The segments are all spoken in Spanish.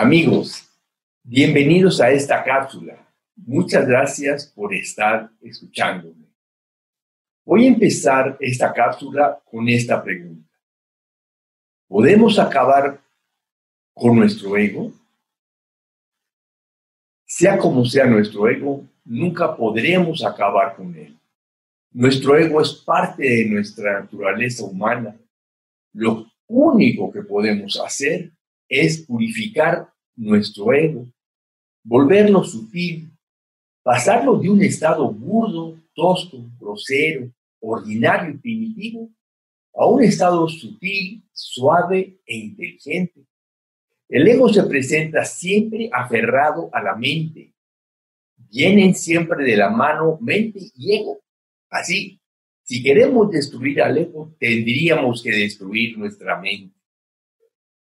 Amigos, bienvenidos a esta cápsula. Muchas gracias por estar escuchándome. Voy a empezar esta cápsula con esta pregunta. ¿Podemos acabar con nuestro ego? Sea como sea nuestro ego, nunca podremos acabar con él. Nuestro ego es parte de nuestra naturaleza humana. Lo único que podemos hacer es purificar nuestro ego, volverlo sutil, pasarlo de un estado burdo, tosco, grosero, ordinario y primitivo a un estado sutil, suave e inteligente. El ego se presenta siempre aferrado a la mente. Vienen siempre de la mano mente y ego. Así, si queremos destruir al ego, tendríamos que destruir nuestra mente.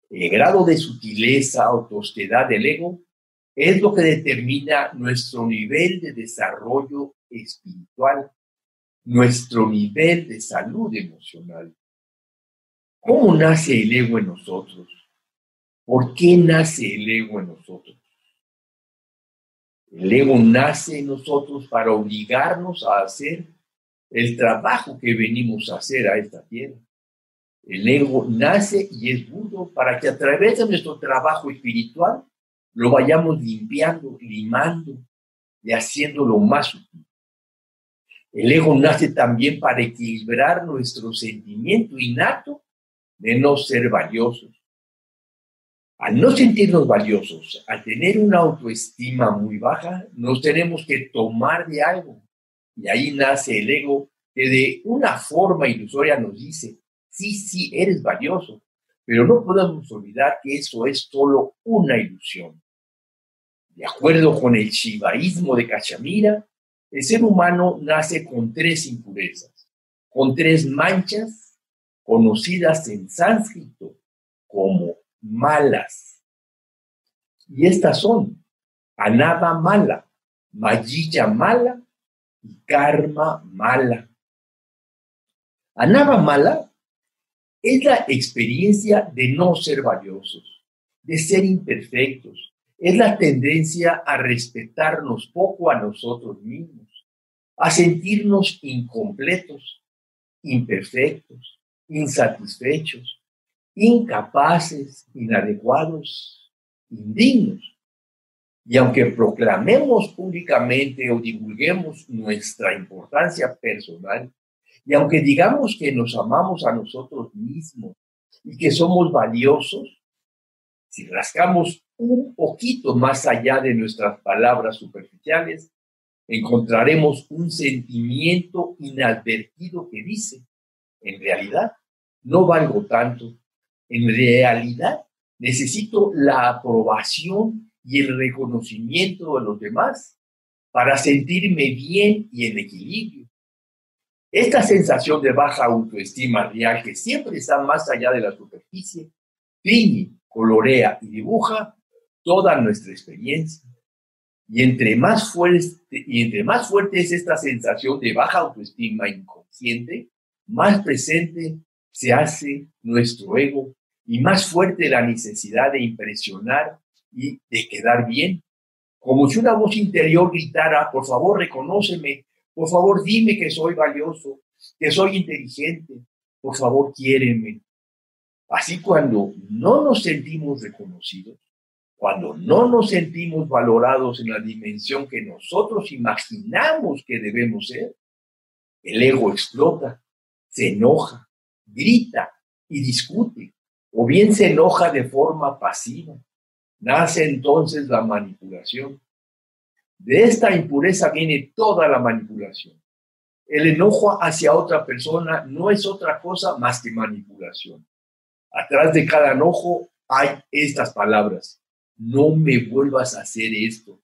El grado de sutileza o tostedad del ego es lo que determina nuestro nivel de desarrollo espiritual, nuestro nivel de salud emocional. ¿Cómo nace el ego en nosotros? ¿Por qué nace el ego en nosotros? El ego nace en nosotros para obligarnos a hacer el trabajo que venimos a hacer a esta tierra. El ego nace y es burdo para que a través de nuestro trabajo espiritual lo vayamos limpiando, limando y haciéndolo más útil. El ego nace también para equilibrar nuestro sentimiento innato de no ser valiosos. Al no sentirnos valiosos, al tener una autoestima muy baja, nos tenemos que tomar de algo. Y ahí nace el ego que de una forma ilusoria nos dice, sí, sí, eres valioso, pero no podemos olvidar que eso es solo una ilusión. De acuerdo con el shivaísmo de Cachamira, el ser humano nace con tres impurezas, con tres manchas conocidas en sánscrito como malas. Y estas son Anada mala, Mayilla mala y Karma mala. Anada mala es la experiencia de no ser valiosos, de ser imperfectos. Es la tendencia a respetarnos poco a nosotros mismos, a sentirnos incompletos, imperfectos, insatisfechos, incapaces, inadecuados, indignos. Y aunque proclamemos públicamente o divulguemos nuestra importancia personal, y aunque digamos que nos amamos a nosotros mismos y que somos valiosos, si rascamos un poquito más allá de nuestras palabras superficiales, encontraremos un sentimiento inadvertido que dice, en realidad, no valgo tanto, en realidad necesito la aprobación y el reconocimiento de los demás para sentirme bien y en equilibrio. Esta sensación de baja autoestima real que siempre está más allá de la superficie, tiñe, colorea y dibuja toda nuestra experiencia. Y entre, más fuerte, y entre más fuerte es esta sensación de baja autoestima inconsciente, más presente se hace nuestro ego y más fuerte la necesidad de impresionar y de quedar bien. Como si una voz interior gritara, por favor, reconóceme, por favor, dime que soy valioso, que soy inteligente. Por favor, quiéreme. Así cuando no nos sentimos reconocidos, cuando no nos sentimos valorados en la dimensión que nosotros imaginamos que debemos ser, el ego explota, se enoja, grita y discute, o bien se enoja de forma pasiva. Nace entonces la manipulación. De esta impureza viene toda la manipulación. El enojo hacia otra persona no es otra cosa más que manipulación. Atrás de cada enojo hay estas palabras. No me vuelvas a hacer esto.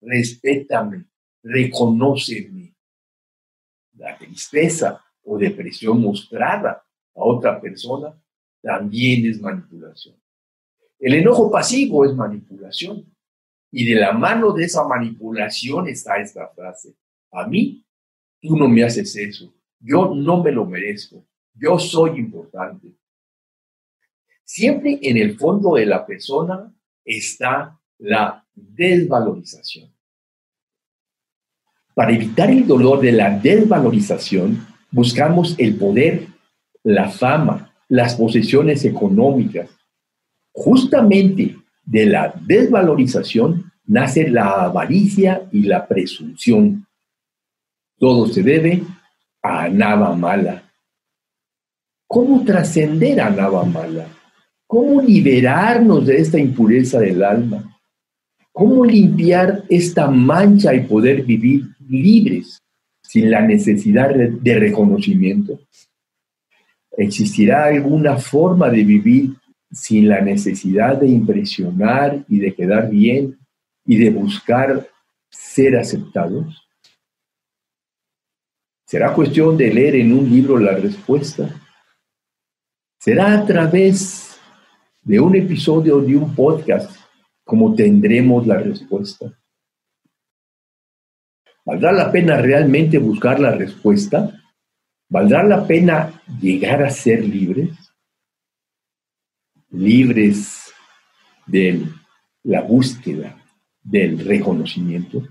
Respétame. Reconóceme. La tristeza o depresión mostrada a otra persona también es manipulación. El enojo pasivo es manipulación. Y de la mano de esa manipulación está esta frase. A mí, tú no me haces eso. Yo no me lo merezco. Yo soy importante. Siempre en el fondo de la persona está la desvalorización. Para evitar el dolor de la desvalorización, buscamos el poder, la fama, las posesiones económicas. Justamente de la desvalorización nace la avaricia y la presunción. Todo se debe a nada Mala. ¿Cómo trascender a nada Mala? ¿Cómo liberarnos de esta impureza del alma? ¿Cómo limpiar esta mancha y poder vivir libres sin la necesidad de reconocimiento? ¿Existirá alguna forma de vivir sin la necesidad de impresionar y de quedar bien y de buscar ser aceptados? ¿Será cuestión de leer en un libro la respuesta? ¿Será a través de un episodio de un podcast como tendremos la respuesta? ¿Valdrá la pena realmente buscar la respuesta? ¿Valdrá la pena llegar a ser libres? Libres de la búsqueda del reconocimiento.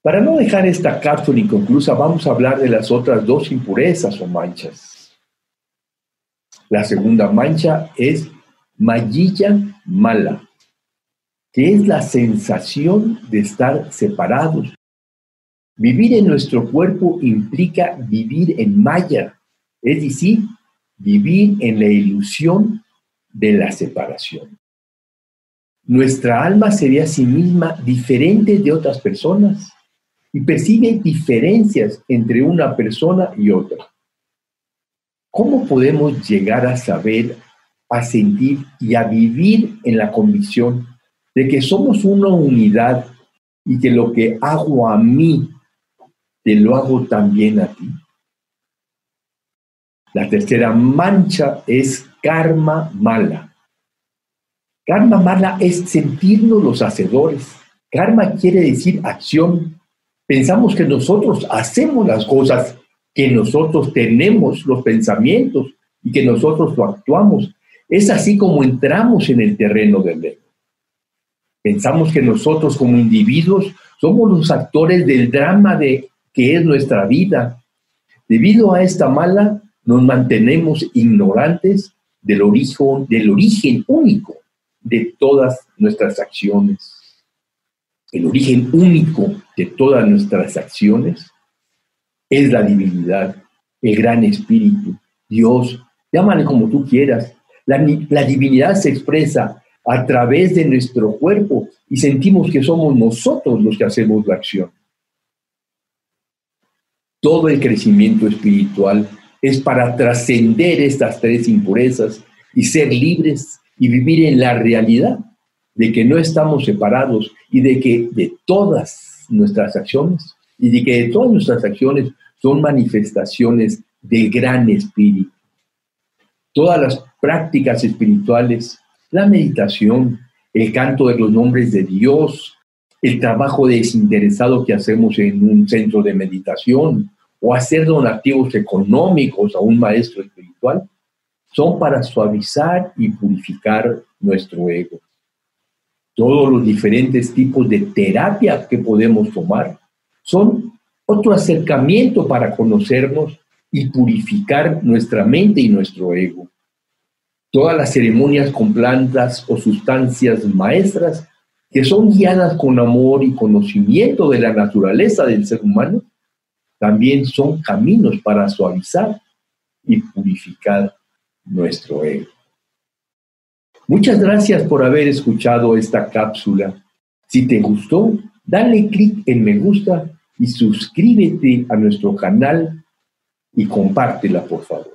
Para no dejar esta cápsula inconclusa, vamos a hablar de las otras dos impurezas o manchas. La segunda mancha es mallilla mala, que es la sensación de estar separados. Vivir en nuestro cuerpo implica vivir en malla, es decir, vivir en la ilusión de la separación. Nuestra alma sería a sí misma diferente de otras personas y percibe diferencias entre una persona y otra. ¿Cómo podemos llegar a saber, a sentir y a vivir en la convicción de que somos una unidad y que lo que hago a mí, te lo hago también a ti? La tercera mancha es karma mala. Karma mala es sentirnos los hacedores. Karma quiere decir acción, Pensamos que nosotros hacemos las cosas, que nosotros tenemos los pensamientos y que nosotros lo actuamos. Es así como entramos en el terreno del ego. Pensamos que nosotros como individuos somos los actores del drama de que es nuestra vida. Debido a esta mala, nos mantenemos ignorantes del origen, del origen único de todas nuestras acciones el origen único de todas nuestras acciones, es la divinidad, el gran espíritu, Dios, llámale como tú quieras. La, la divinidad se expresa a través de nuestro cuerpo y sentimos que somos nosotros los que hacemos la acción. Todo el crecimiento espiritual es para trascender estas tres impurezas y ser libres y vivir en la realidad de que no estamos separados y de que de todas nuestras acciones y de que de todas nuestras acciones son manifestaciones del gran espíritu. Todas las prácticas espirituales, la meditación, el canto de los nombres de Dios, el trabajo desinteresado que hacemos en un centro de meditación o hacer donativos económicos a un maestro espiritual, son para suavizar y purificar nuestro ego todos los diferentes tipos de terapia que podemos tomar son otro acercamiento para conocernos y purificar nuestra mente y nuestro ego. Todas las ceremonias con plantas o sustancias maestras que son guiadas con amor y conocimiento de la naturaleza del ser humano, también son caminos para suavizar y purificar nuestro ego. Muchas gracias por haber escuchado esta cápsula. Si te gustó, dale clic en me gusta y suscríbete a nuestro canal y compártela, por favor.